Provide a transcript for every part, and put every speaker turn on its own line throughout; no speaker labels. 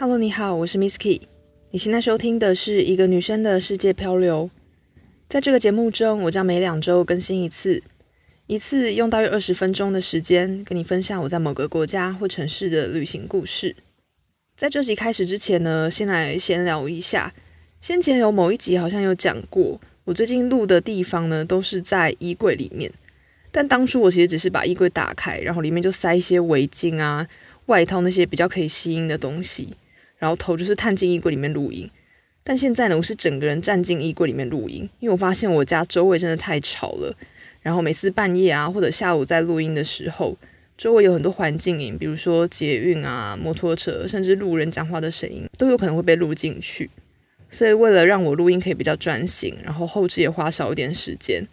Hello，你好，我是 Miss Key。你现在收听的是一个女生的世界漂流。在这个节目中，我将每两周更新一次，一次用大约二十分钟的时间，跟你分享我在某个国家或城市的旅行故事。在这集开始之前呢，先来闲聊一下。先前有某一集好像有讲过，我最近录的地方呢，都是在衣柜里面。但当初我其实只是把衣柜打开，然后里面就塞一些围巾啊、外套那些比较可以吸音的东西，然后头就是探进衣柜里面录音。但现在呢，我是整个人站进衣柜里面录音，因为我发现我家周围真的太吵了。然后每次半夜啊或者下午在录音的时候，周围有很多环境音，比如说捷运啊、摩托车，甚至路人讲话的声音，都有可能会被录进去。所以为了让我录音可以比较专心，然后后制也花少一点时间。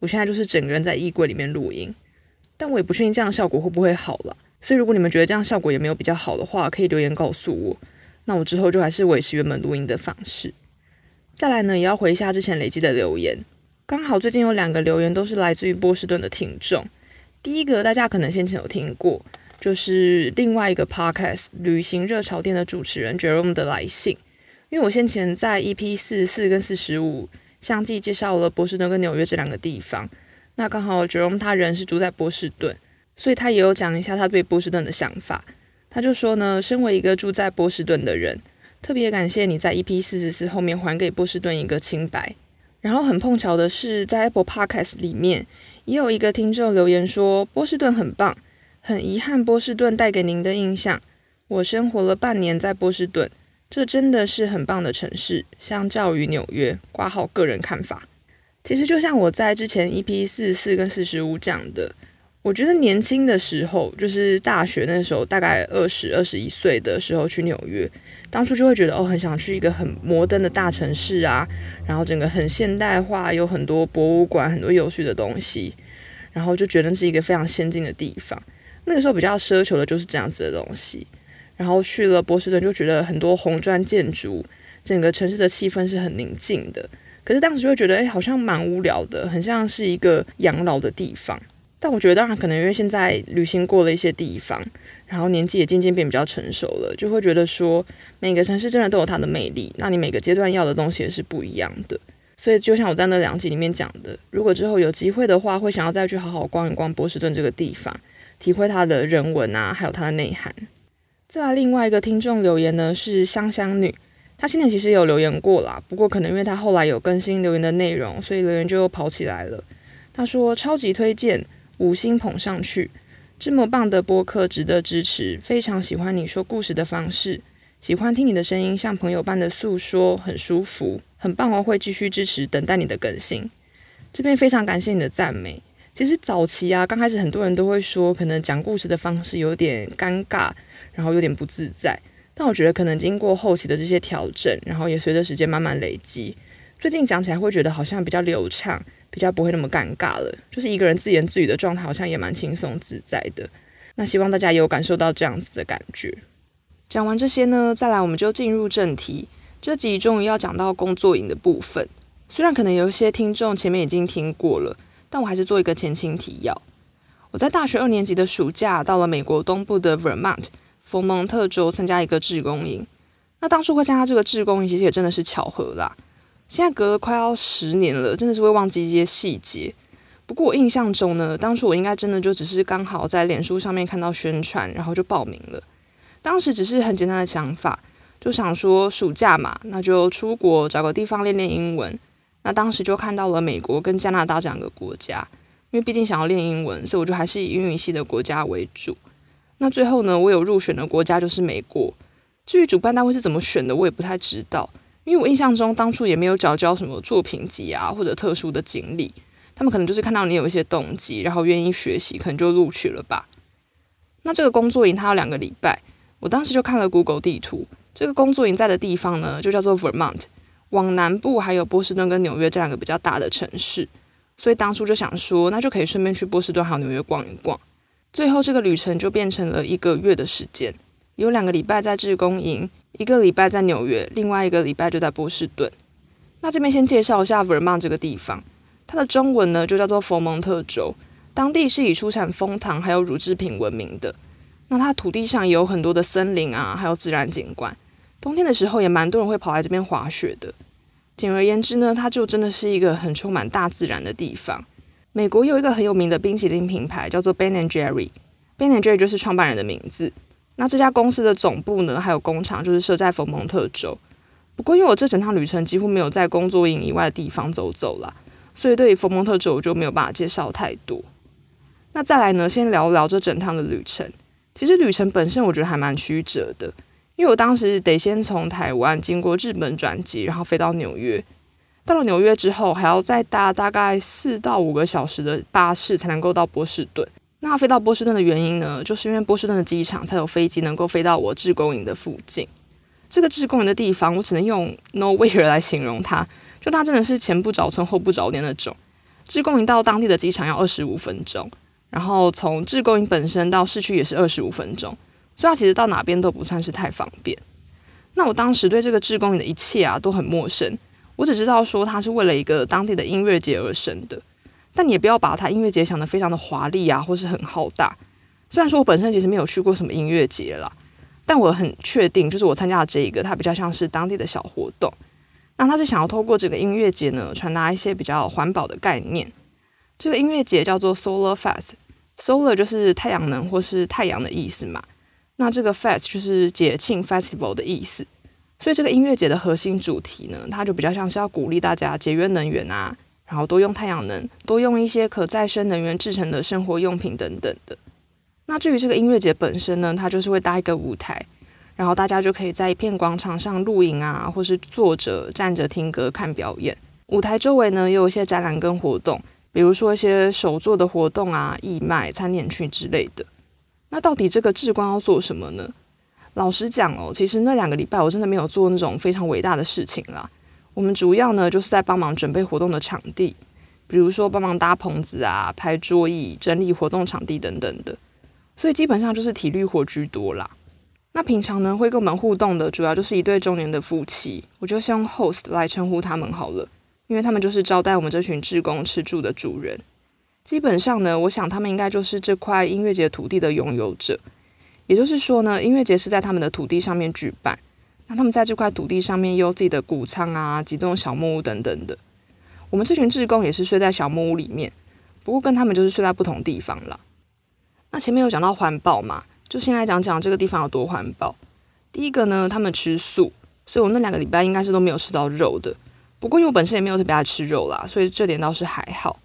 我现在就是整个人在衣柜里面录音，但我也不确定这样效果会不会好了。所以如果你们觉得这样效果也没有比较好的话，可以留言告诉我。那我之后就还是维持原本录音的方式。再来呢，也要回一下之前累积的留言。刚好最近有两个留言都是来自于波士顿的听众。第一个大家可能先前有听过，就是另外一个 podcast 旅行热潮店的主持人 Jerome 的来信。因为我先前在 EP 四十四跟四十五。相继介绍了波士顿跟纽约这两个地方，那刚好 Jerome 他人是住在波士顿，所以他也有讲一下他对波士顿的想法。他就说呢，身为一个住在波士顿的人，特别感谢你在 EP 四十四后面还给波士顿一个清白。然后很碰巧的是，在 Apple Podcast 里面也有一个听众留言说波士顿很棒，很遗憾波士顿带给您的印象。我生活了半年在波士顿。这真的是很棒的城市，相较于纽约，挂号个人看法。其实就像我在之前 EP 四十四跟四十五讲的，我觉得年轻的时候，就是大学那时候，大概二十二十一岁的时候去纽约，当初就会觉得哦，很想去一个很摩登的大城市啊，然后整个很现代化，有很多博物馆，很多有趣的东西，然后就觉得是一个非常先进的地方。那个时候比较奢求的就是这样子的东西。然后去了波士顿，就觉得很多红砖建筑，整个城市的气氛是很宁静的。可是当时就会觉得，哎，好像蛮无聊的，很像是一个养老的地方。但我觉得，当然可能因为现在旅行过了一些地方，然后年纪也渐渐变比较成熟了，就会觉得说，每个城市真的都有它的魅力。那你每个阶段要的东西也是不一样的。所以就像我在那两集里面讲的，如果之后有机会的话，会想要再去好好逛一逛波士顿这个地方，体会它的人文啊，还有它的内涵。再来另外一个听众留言呢，是香香女，她现在其实有留言过啦，不过可能因为她后来有更新留言的内容，所以留言就又跑起来了。她说超级推荐，五星捧上去，这么棒的播客值得支持，非常喜欢你说故事的方式，喜欢听你的声音像朋友般的诉说，很舒服，很棒哦，会继续支持，等待你的更新。这边非常感谢你的赞美。其实早期啊，刚开始很多人都会说，可能讲故事的方式有点尴尬。然后有点不自在，但我觉得可能经过后期的这些调整，然后也随着时间慢慢累积，最近讲起来会觉得好像比较流畅，比较不会那么尴尬了。就是一个人自言自语的状态，好像也蛮轻松自在的。那希望大家也有感受到这样子的感觉。讲完这些呢，再来我们就进入正题。这集终于要讲到工作营的部分，虽然可能有一些听众前面已经听过了，但我还是做一个前情提要。我在大学二年级的暑假到了美国东部的 Vermont。佛蒙特州参加一个志工营，那当初会参加这个志工营，其实也真的是巧合啦。现在隔了快要十年了，真的是会忘记一些细节。不过我印象中呢，当初我应该真的就只是刚好在脸书上面看到宣传，然后就报名了。当时只是很简单的想法，就想说暑假嘛，那就出国找个地方练练英文。那当时就看到了美国跟加拿大这两个国家，因为毕竟想要练英文，所以我就还是以英语系的国家为主。那最后呢，我有入选的国家就是美国。至于主办单位是怎么选的，我也不太知道，因为我印象中当初也没有缴交什么作品集啊，或者特殊的经历。他们可能就是看到你有一些动机，然后愿意学习，可能就录取了吧。那这个工作营它有两个礼拜，我当时就看了 Google 地图，这个工作营在的地方呢，就叫做 Vermont，往南部还有波士顿跟纽约这两个比较大的城市，所以当初就想说，那就可以顺便去波士顿还有纽约逛一逛。最后，这个旅程就变成了一个月的时间，有两个礼拜在志工营，一个礼拜在纽约，另外一个礼拜就在波士顿。那这边先介绍一下 Vermont 这个地方，它的中文呢就叫做佛蒙特州，当地是以出产枫糖还有乳制品闻名的。那它土地上也有很多的森林啊，还有自然景观，冬天的时候也蛮多人会跑来这边滑雪的。简而言之呢，它就真的是一个很充满大自然的地方。美国有一个很有名的冰淇淋品牌叫做 Ben and Jerry，Ben and Jerry 就是创办人的名字。那这家公司的总部呢，还有工厂就是设在佛蒙特州。不过因为我这整趟旅程几乎没有在工作营以外的地方走走啦，所以对于佛蒙特州我就没有办法介绍太多。那再来呢，先聊聊这整趟的旅程。其实旅程本身我觉得还蛮曲折的。因为我当时得先从台湾经过日本转机，然后飞到纽约。到了纽约之后，还要再搭大概四到五个小时的巴士才能够到波士顿。那飞到波士顿的原因呢，就是因为波士顿的机场才有飞机能够飞到我志工营的附近。这个志工营的地方，我只能用 nowhere 来形容它，就它真的是前不着村后不着店那种。志工营到当地的机场要二十五分钟，然后从志工营本身到市区也是二十五分钟。所以它其实到哪边都不算是太方便。那我当时对这个志工营的一切啊都很陌生，我只知道说它是为了一个当地的音乐节而生的。但你也不要把它音乐节想得非常的华丽啊，或是很浩大。虽然说我本身其实没有去过什么音乐节啦，但我很确定，就是我参加的这一个，它比较像是当地的小活动。那它是想要透过这个音乐节呢，传达一些比较环保的概念。这个音乐节叫做 Solar Fest，Solar 就是太阳能或是太阳的意思嘛。那这个 fest 就是节庆 festival 的意思，所以这个音乐节的核心主题呢，它就比较像是要鼓励大家节约能源啊，然后多用太阳能，多用一些可再生能源制成的生活用品等等的。那至于这个音乐节本身呢，它就是会搭一个舞台，然后大家就可以在一片广场上露营啊，或是坐着、站着听歌、看表演。舞台周围呢，也有一些展览跟活动，比如说一些手作的活动啊、义卖、餐点区之类的。那到底这个志工要做什么呢？老实讲哦，其实那两个礼拜我真的没有做那种非常伟大的事情啦。我们主要呢就是在帮忙准备活动的场地，比如说帮忙搭棚子啊、排桌椅、整理活动场地等等的。所以基本上就是体力活居多啦。那平常呢会跟我们互动的主要就是一对中年的夫妻，我就先用 host 来称呼他们好了，因为他们就是招待我们这群志工吃住的主人。基本上呢，我想他们应该就是这块音乐节土地的拥有者，也就是说呢，音乐节是在他们的土地上面举办，那他们在这块土地上面有自己的谷仓啊、几栋小木屋等等的。我们这群志工也是睡在小木屋里面，不过跟他们就是睡在不同地方了。那前面有讲到环保嘛，就先来讲讲这个地方有多环保。第一个呢，他们吃素，所以我那两个礼拜应该是都没有吃到肉的。不过因为我本身也没有特别爱吃肉啦，所以这点倒是还好。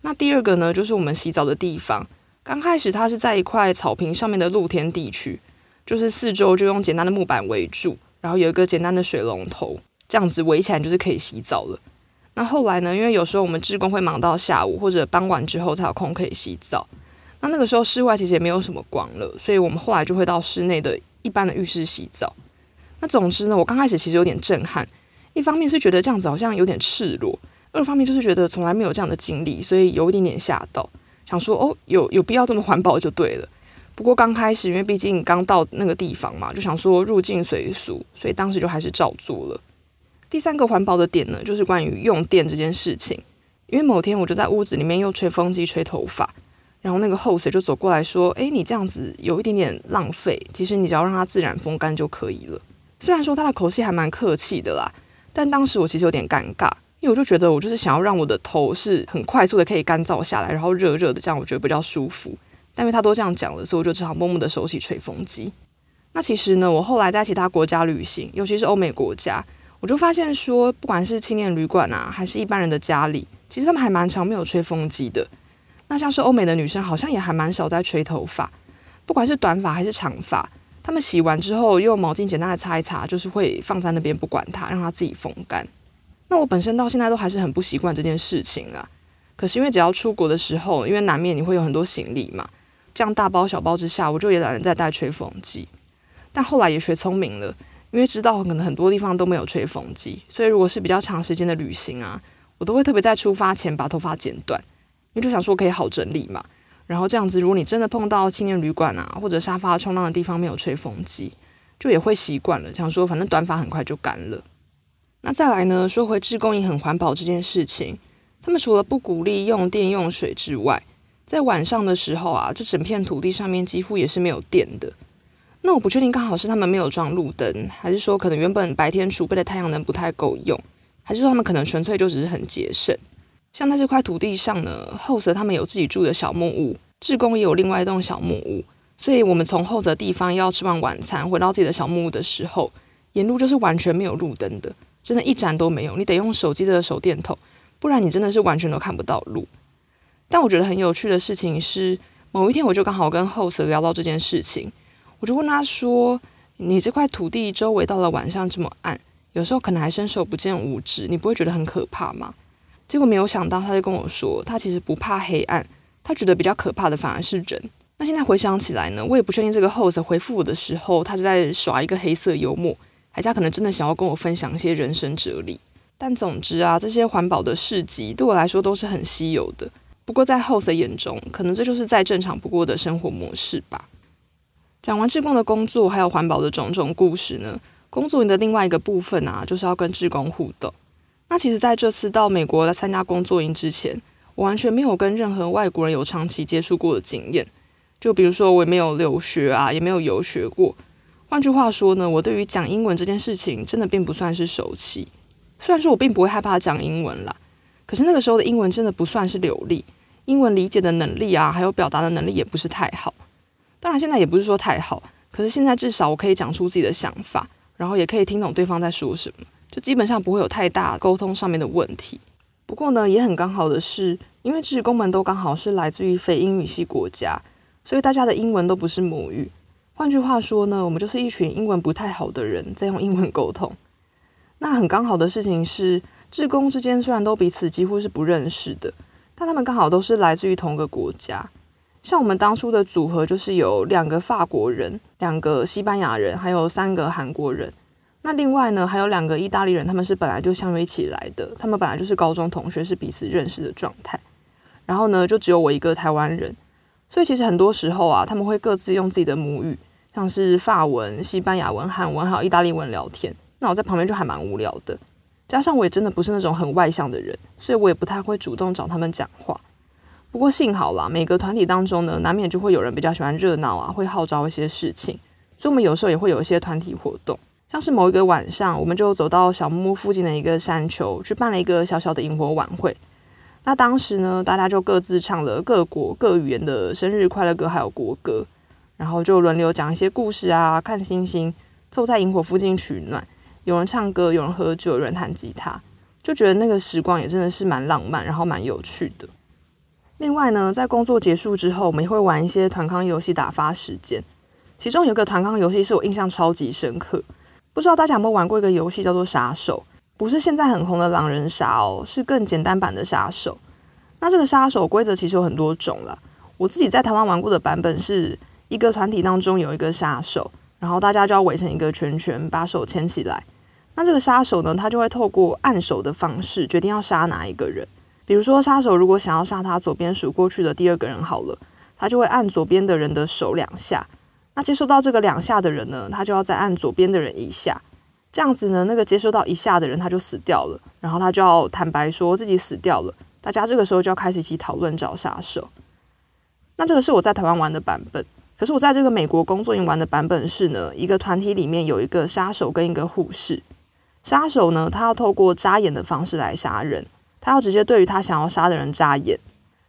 那第二个呢，就是我们洗澡的地方。刚开始它是在一块草坪上面的露天地区，就是四周就用简单的木板围住，然后有一个简单的水龙头，这样子围起来就是可以洗澡了。那后来呢，因为有时候我们志工会忙到下午或者傍晚之后才有空可以洗澡，那那个时候室外其实也没有什么光了，所以我们后来就会到室内的一般的浴室洗澡。那总之呢，我刚开始其实有点震撼，一方面是觉得这样子好像有点赤裸。二方面就是觉得从来没有这样的经历，所以有一点点吓到，想说哦，有有必要这么环保就对了。不过刚开始，因为毕竟刚到那个地方嘛，就想说入境随俗，所以当时就还是照做了。第三个环保的点呢，就是关于用电这件事情。因为某天我就在屋子里面用吹风机吹头发，然后那个 host 就走过来说：“诶，你这样子有一点点浪费，其实你只要让它自然风干就可以了。”虽然说他的口气还蛮客气的啦，但当时我其实有点尴尬。因为我就觉得我就是想要让我的头是很快速的可以干燥下来，然后热热的，这样我觉得比较舒服。但因为他都这样讲了，所以我就只好默默的收起吹风机。那其实呢，我后来在其他国家旅行，尤其是欧美国家，我就发现说，不管是青年旅馆啊，还是一般人的家里，其实他们还蛮常没有吹风机的。那像是欧美的女生，好像也还蛮少在吹头发，不管是短发还是长发，他们洗完之后用毛巾简单的擦一擦，就是会放在那边不管它，让它自己风干。那我本身到现在都还是很不习惯这件事情啊。可是因为只要出国的时候，因为难免你会有很多行李嘛，这样大包小包之下，我就也懒得再带吹风机。但后来也学聪明了，因为知道可能很多地方都没有吹风机，所以如果是比较长时间的旅行啊，我都会特别在出发前把头发剪短，因为就想说可以好整理嘛。然后这样子，如果你真的碰到青年旅馆啊或者沙发冲浪的地方没有吹风机，就也会习惯了，想说反正短发很快就干了。那再来呢？说回志工营很环保这件事情，他们除了不鼓励用电用水之外，在晚上的时候啊，这整片土地上面几乎也是没有电的。那我不确定，刚好是他们没有装路灯，还是说可能原本白天储备的太阳能不太够用，还是说他们可能纯粹就只是很节省？像在这块土地上呢，后泽他们有自己住的小木屋，志工也有另外一栋小木屋，所以我们从后泽地方要吃完晚餐回到自己的小木屋的时候，沿路就是完全没有路灯的，真的一盏都没有，你得用手机的手电筒，不然你真的是完全都看不到路。但我觉得很有趣的事情是，某一天我就刚好跟后泽聊到这件事情。我就问他说：“你这块土地周围到了晚上这么暗，有时候可能还伸手不见五指，你不会觉得很可怕吗？”结果没有想到，他就跟我说，他其实不怕黑暗，他觉得比较可怕的反而是人。那现在回想起来呢，我也不确定这个 host 回复我的时候，他是在耍一个黑色幽默，还是他可能真的想要跟我分享一些人生哲理。但总之啊，这些环保的事迹对我来说都是很稀有的。不过在 host 眼中，可能这就是再正常不过的生活模式吧。讲完志工的工作，还有环保的种种故事呢。工作营的另外一个部分啊，就是要跟志工互动。那其实在这次到美国来参加工作营之前，我完全没有跟任何外国人有长期接触过的经验。就比如说，我也没有留学啊，也没有游学过。换句话说呢，我对于讲英文这件事情，真的并不算是熟悉。虽然说我并不会害怕讲英文啦，可是那个时候的英文真的不算是流利，英文理解的能力啊，还有表达的能力也不是太好。当然，现在也不是说太好，可是现在至少我可以讲出自己的想法，然后也可以听懂对方在说什么，就基本上不会有太大沟通上面的问题。不过呢，也很刚好的是，因为志工们都刚好是来自于非英语系国家，所以大家的英文都不是母语。换句话说呢，我们就是一群英文不太好的人在用英文沟通。那很刚好的事情是，志工之间虽然都彼此几乎是不认识的，但他们刚好都是来自于同个国家。像我们当初的组合，就是有两个法国人、两个西班牙人，还有三个韩国人。那另外呢，还有两个意大利人，他们是本来就相约一起来的，他们本来就是高中同学，是彼此认识的状态。然后呢，就只有我一个台湾人。所以其实很多时候啊，他们会各自用自己的母语，像是法文、西班牙文、韩文，还有意大利文聊天。那我在旁边就还蛮无聊的。加上我也真的不是那种很外向的人，所以我也不太会主动找他们讲话。不过幸好啦，每个团体当中呢，难免就会有人比较喜欢热闹啊，会号召一些事情，所以我们有时候也会有一些团体活动，像是某一个晚上，我们就走到小木屋附近的一个山丘，去办了一个小小的萤火晚会。那当时呢，大家就各自唱了各国各语言的生日快乐歌，还有国歌，然后就轮流讲一些故事啊，看星星，凑在萤火附近取暖，有人唱歌，有人喝酒，有人弹吉他，就觉得那个时光也真的是蛮浪漫，然后蛮有趣的。另外呢，在工作结束之后，我们也会玩一些团康游戏打发时间。其中有个团康游戏是我印象超级深刻，不知道大家有没有玩过一个游戏叫做杀手？不是现在很红的狼人杀哦，是更简单版的杀手。那这个杀手规则其实有很多种了。我自己在台湾玩过的版本是一个团体当中有一个杀手，然后大家就要围成一个圈圈，把手牵起来。那这个杀手呢，他就会透过按手的方式决定要杀哪一个人。比如说，杀手如果想要杀他左边数过去的第二个人，好了，他就会按左边的人的手两下。那接收到这个两下的人呢，他就要再按左边的人一下。这样子呢，那个接收到一下的人他就死掉了，然后他就要坦白说自己死掉了。大家这个时候就要开始一起讨论找杀手。那这个是我在台湾玩的版本，可是我在这个美国工作营玩的版本是呢，一个团体里面有一个杀手跟一个护士。杀手呢，他要透过眨眼的方式来杀人。他要直接对于他想要杀的人眨眼，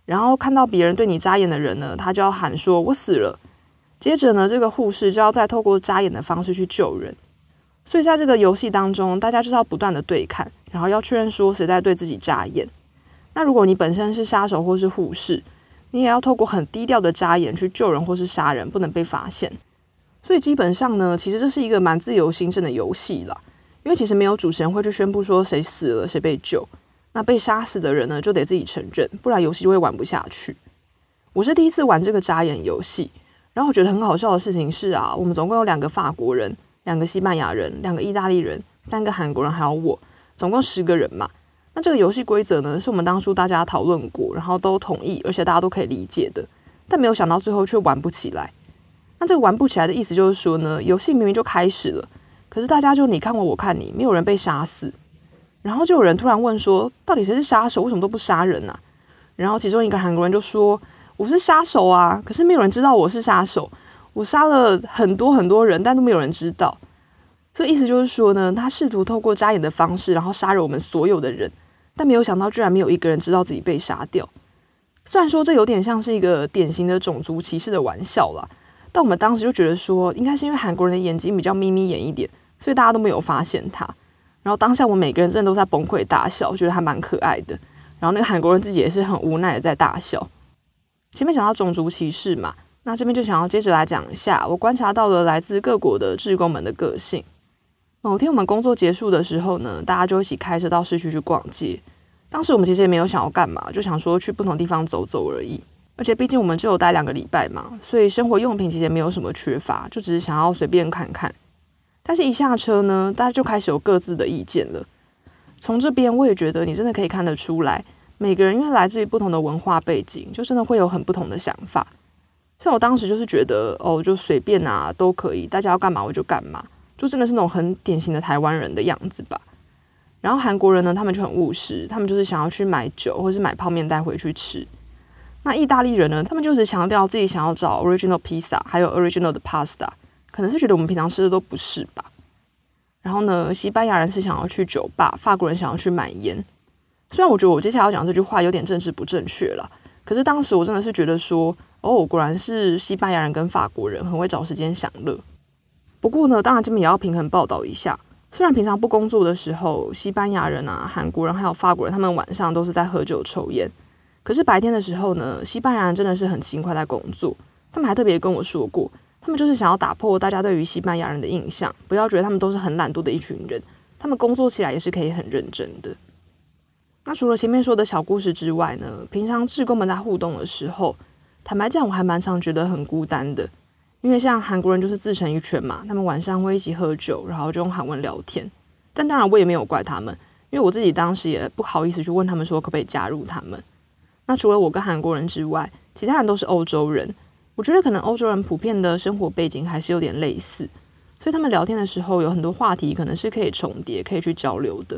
然后看到别人对你眨眼的人呢，他就要喊说“我死了”。接着呢，这个护士就要再透过眨眼的方式去救人。所以在这个游戏当中，大家就是要不断的对看，然后要确认说谁在对自己眨眼。那如果你本身是杀手或是护士，你也要透过很低调的眨眼去救人或是杀人，不能被发现。所以基本上呢，其实这是一个蛮自由心证的游戏啦，因为其实没有主持人会去宣布说谁死了，谁被救。那被杀死的人呢，就得自己承认，不然游戏就会玩不下去。我是第一次玩这个眨眼游戏，然后我觉得很好笑的事情是啊，我们总共有两个法国人、两个西班牙人、两个意大利人、三个韩国人，还有我，总共十个人嘛。那这个游戏规则呢，是我们当初大家讨论过，然后都同意，而且大家都可以理解的，但没有想到最后却玩不起来。那这个玩不起来的意思就是说呢，游戏明明就开始了，可是大家就你看我，我看你，没有人被杀死。然后就有人突然问说：“到底谁是杀手？为什么都不杀人呢、啊？”然后其中一个韩国人就说：“我是杀手啊，可是没有人知道我是杀手。我杀了很多很多人，但都没有人知道。所以意思就是说呢，他试图透过眨眼的方式，然后杀了我们所有的人，但没有想到居然没有一个人知道自己被杀掉。虽然说这有点像是一个典型的种族歧视的玩笑啦，但我们当时就觉得说，应该是因为韩国人的眼睛比较眯眯眼一点，所以大家都没有发现他。然后当下我每个人真的都在崩溃大笑，我觉得还蛮可爱的。然后那个韩国人自己也是很无奈的在大笑。前面讲到种族歧视嘛，那这边就想要接着来讲一下，我观察到了来自各国的志工们的个性。某天我们工作结束的时候呢，大家就一起开车到市区去逛街。当时我们其实也没有想要干嘛，就想说去不同地方走走而已。而且毕竟我们只有待两个礼拜嘛，所以生活用品其实也没有什么缺乏，就只是想要随便看看。但是，一下车呢，大家就开始有各自的意见了。从这边，我也觉得你真的可以看得出来，每个人因为来自于不同的文化背景，就真的会有很不同的想法。像我当时就是觉得，哦，就随便啊，都可以，大家要干嘛我就干嘛，就真的是那种很典型的台湾人的样子吧。然后韩国人呢，他们就很务实，他们就是想要去买酒或是买泡面带回去吃。那意大利人呢，他们就是强调自己想要找 original pizza，还有 original 的 pasta。可能是觉得我们平常吃的都不是吧，然后呢，西班牙人是想要去酒吧，法国人想要去买烟。虽然我觉得我接下来要讲这句话有点政治不正确了，可是当时我真的是觉得说，哦，果然是西班牙人跟法国人很会找时间享乐。不过呢，当然这边也要平衡报道一下，虽然平常不工作的时候，西班牙人啊、韩国人还有法国人，他们晚上都是在喝酒抽烟，可是白天的时候呢，西班牙人真的是很勤快在工作，他们还特别跟我说过。他们就是想要打破大家对于西班牙人的印象，不要觉得他们都是很懒惰的一群人，他们工作起来也是可以很认真的。那除了前面说的小故事之外呢，平常志工们在互动的时候，坦白讲，我还蛮常觉得很孤单的，因为像韩国人就是自成一圈嘛，他们晚上会一起喝酒，然后就用韩文聊天。但当然我也没有怪他们，因为我自己当时也不好意思去问他们说可不可以加入他们。那除了我跟韩国人之外，其他人都是欧洲人。我觉得可能欧洲人普遍的生活背景还是有点类似，所以他们聊天的时候有很多话题可能是可以重叠、可以去交流的。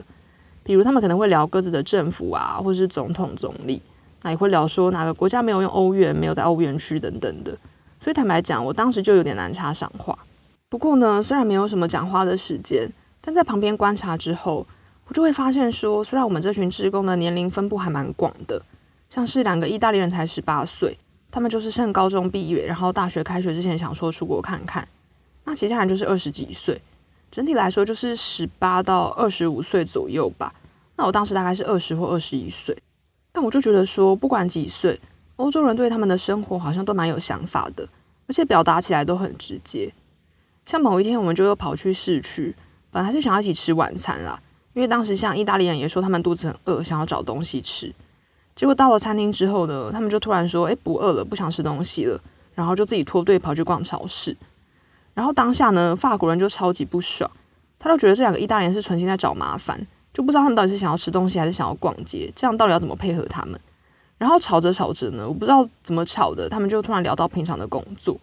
比如他们可能会聊各自的政府啊，或是总统、总理，那也会聊说哪个国家没有用欧元、没有在欧元区等等的。所以坦白讲，我当时就有点难插上话。不过呢，虽然没有什么讲话的时间，但在旁边观察之后，我就会发现说，虽然我们这群职工的年龄分布还蛮广的，像是两个意大利人才十八岁。他们就是趁高中毕业，然后大学开学之前想说出国看看。那其他人就是二十几岁，整体来说就是十八到二十五岁左右吧。那我当时大概是二十或二十一岁，但我就觉得说，不管几岁，欧洲人对他们的生活好像都蛮有想法的，而且表达起来都很直接。像某一天，我们就又跑去市区，本来是想要一起吃晚餐啦，因为当时像意大利人也说他们肚子很饿，想要找东西吃。结果到了餐厅之后呢，他们就突然说：“诶，不饿了，不想吃东西了。”然后就自己脱队跑去逛超市。然后当下呢，法国人就超级不爽，他都觉得这两个意大利人是存心在找麻烦，就不知道他们到底是想要吃东西还是想要逛街，这样到底要怎么配合他们？然后吵着吵着呢，我不知道怎么吵的，他们就突然聊到平常的工作。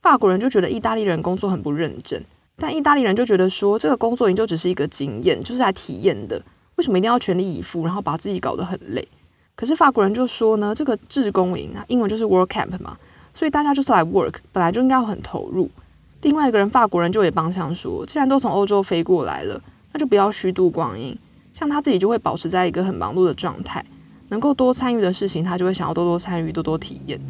法国人就觉得意大利人工作很不认真，但意大利人就觉得说这个工作也就只是一个经验，就是来体验的，为什么一定要全力以赴，然后把自己搞得很累？可是法国人就说呢，这个志工营啊，英文就是 work camp 嘛，所以大家就是来 work，本来就应该要很投入。另外一个人法国人就也帮腔说，既然都从欧洲飞过来了，那就不要虚度光阴。像他自己就会保持在一个很忙碌的状态，能够多参与的事情，他就会想要多多参与，多多体验。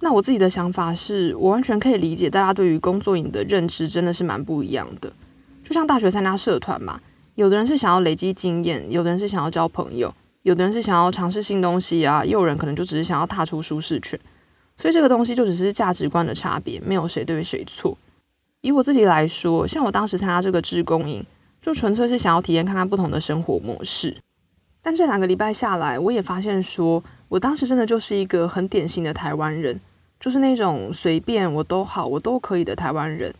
那我自己的想法是，我完全可以理解大家对于工作营的认知真的是蛮不一样的。就像大学参加社团嘛，有的人是想要累积经验，有的人是想要交朋友。有的人是想要尝试新东西啊，也有人可能就只是想要踏出舒适圈，所以这个东西就只是价值观的差别，没有谁对谁错。以我自己来说，像我当时参加这个志工营，就纯粹是想要体验看看不同的生活模式。但这两个礼拜下来，我也发现说，我当时真的就是一个很典型的台湾人，就是那种随便我都好，我都可以的台湾人。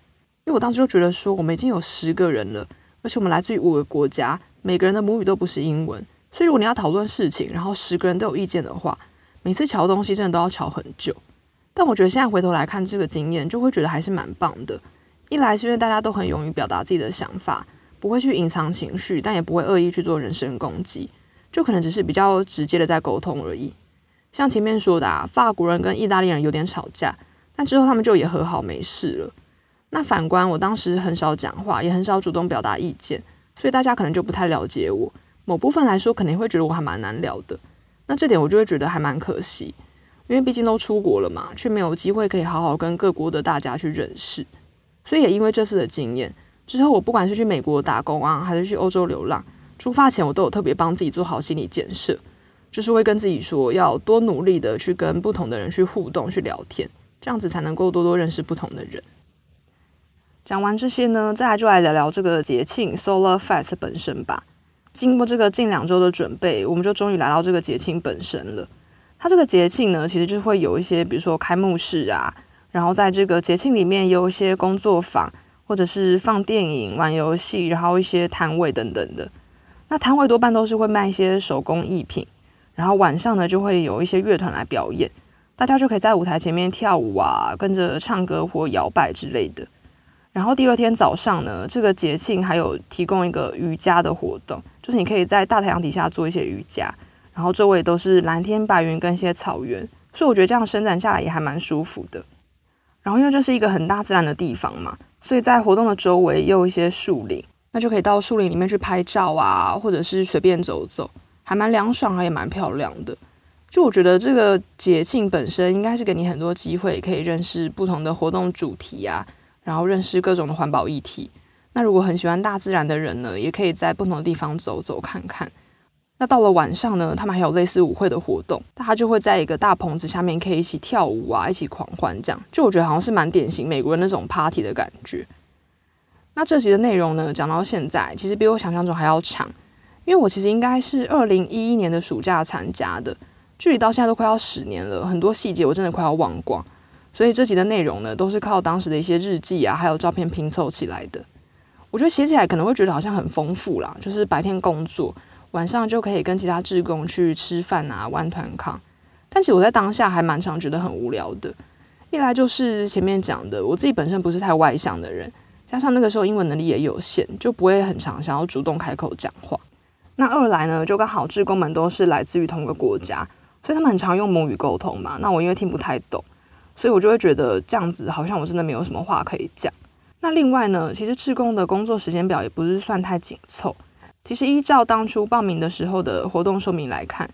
因为我当时就觉得说，我们已经有十个人了，而且我们来自于五个国家，每个人的母语都不是英文。所以，如果你要讨论事情，然后十个人都有意见的话，每次瞧东西真的都要瞧很久。但我觉得现在回头来看这个经验，就会觉得还是蛮棒的。一来是因为大家都很勇于表达自己的想法，不会去隐藏情绪，但也不会恶意去做人身攻击，就可能只是比较直接的在沟通而已。像前面说的啊，法国人跟意大利人有点吵架，那之后他们就也和好没事了。那反观我当时很少讲话，也很少主动表达意见，所以大家可能就不太了解我。某部分来说，肯定会觉得我还蛮难聊的。那这点我就会觉得还蛮可惜，因为毕竟都出国了嘛，却没有机会可以好好跟各国的大家去认识。所以也因为这次的经验，之后我不管是去美国打工啊，还是去欧洲流浪，出发前我都有特别帮自己做好心理建设，就是会跟自己说要多努力的去跟不同的人去互动、去聊天，这样子才能够多多认识不同的人。讲完这些呢，再来就来聊聊这个节庆 Solar Fest 本身吧。经过这个近两周的准备，我们就终于来到这个节庆本身了。它这个节庆呢，其实就会有一些，比如说开幕式啊，然后在这个节庆里面有一些工作坊，或者是放电影、玩游戏，然后一些摊位等等的。那摊位多半都是会卖一些手工艺品，然后晚上呢就会有一些乐团来表演，大家就可以在舞台前面跳舞啊，跟着唱歌或摇摆之类的。然后第二天早上呢，这个节庆还有提供一个瑜伽的活动，就是你可以在大太阳底下做一些瑜伽，然后周围都是蓝天白云跟一些草原，所以我觉得这样伸展下来也还蛮舒服的。然后因为这是一个很大自然的地方嘛，所以在活动的周围也有一些树林，那就可以到树林里面去拍照啊，或者是随便走走，还蛮凉爽，还也蛮漂亮的。就我觉得这个节庆本身应该是给你很多机会，可以认识不同的活动主题啊。然后认识各种的环保议题。那如果很喜欢大自然的人呢，也可以在不同的地方走走看看。那到了晚上呢，他们还有类似舞会的活动，大家就会在一个大棚子下面可以一起跳舞啊，一起狂欢这样。就我觉得好像是蛮典型美国人那种 party 的感觉。那这集的内容呢，讲到现在，其实比我想象中还要长，因为我其实应该是二零一一年的暑假参加的，距离到现在都快要十年了，很多细节我真的快要忘光。所以这集的内容呢，都是靠当时的一些日记啊，还有照片拼凑起来的。我觉得写起来可能会觉得好像很丰富啦，就是白天工作，晚上就可以跟其他志工去吃饭啊、玩团康。但其实我在当下还蛮常觉得很无聊的。一来就是前面讲的，我自己本身不是太外向的人，加上那个时候英文能力也有限，就不会很常想要主动开口讲话。那二来呢，就刚好志工们都是来自于同个国家，所以他们很常用母语沟通嘛。那我因为听不太懂。所以我就会觉得这样子好像我真的没有什么话可以讲。那另外呢，其实志工的工作时间表也不是算太紧凑。其实依照当初报名的时候的活动说明来看，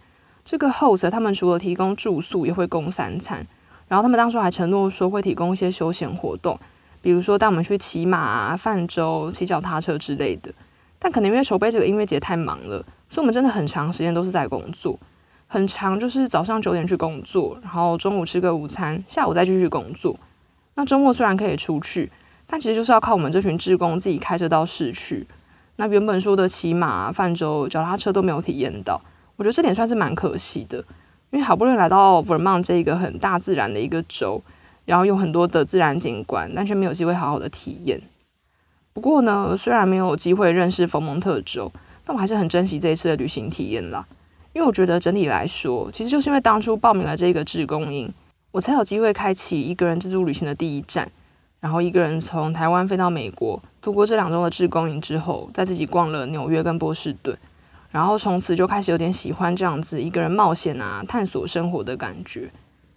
这个 host 他们除了提供住宿，也会供三餐。然后他们当初还承诺说会提供一些休闲活动，比如说带我们去骑马、泛舟、骑脚踏车之类的。但可能因为筹备这个音乐节太忙了，所以我们真的很长时间都是在工作。很长，就是早上九点去工作，然后中午吃个午餐，下午再继续工作。那周末虽然可以出去，但其实就是要靠我们这群志工自己开车到市区。那原本说的骑马、泛舟、脚踏车都没有体验到，我觉得这点算是蛮可惜的。因为好不容易来到 Vermont 这一个很大自然的一个州，然后有很多的自然景观，但却没有机会好好的体验。不过呢，虽然没有机会认识佛蒙特州，但我还是很珍惜这一次的旅行体验啦。因为我觉得整体来说，其实就是因为当初报名了这个志工营，我才有机会开启一个人自助旅行的第一站，然后一个人从台湾飞到美国，度过这两周的志工营之后，再自己逛了纽约跟波士顿，然后从此就开始有点喜欢这样子一个人冒险啊、探索生活的感觉。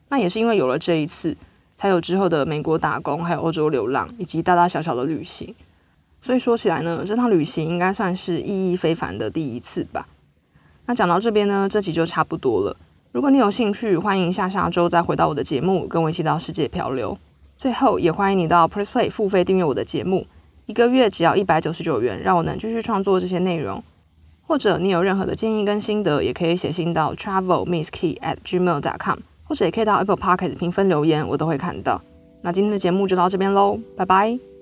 那也是因为有了这一次，才有之后的美国打工，还有欧洲流浪，以及大大小小的旅行。所以说起来呢，这趟旅行应该算是意义非凡的第一次吧。那讲到这边呢，这集就差不多了。如果你有兴趣，欢迎下下周再回到我的节目，跟我一起到世界漂流。最后，也欢迎你到 Press Play 付费订阅我的节目，一个月只要一百九十九元，让我能继续创作这些内容。或者你有任何的建议跟心得，也可以写信到 travel miss key at gmail dot com，或者也可以到 Apple Podcast 评分留言，我都会看到。那今天的节目就到这边喽，拜拜。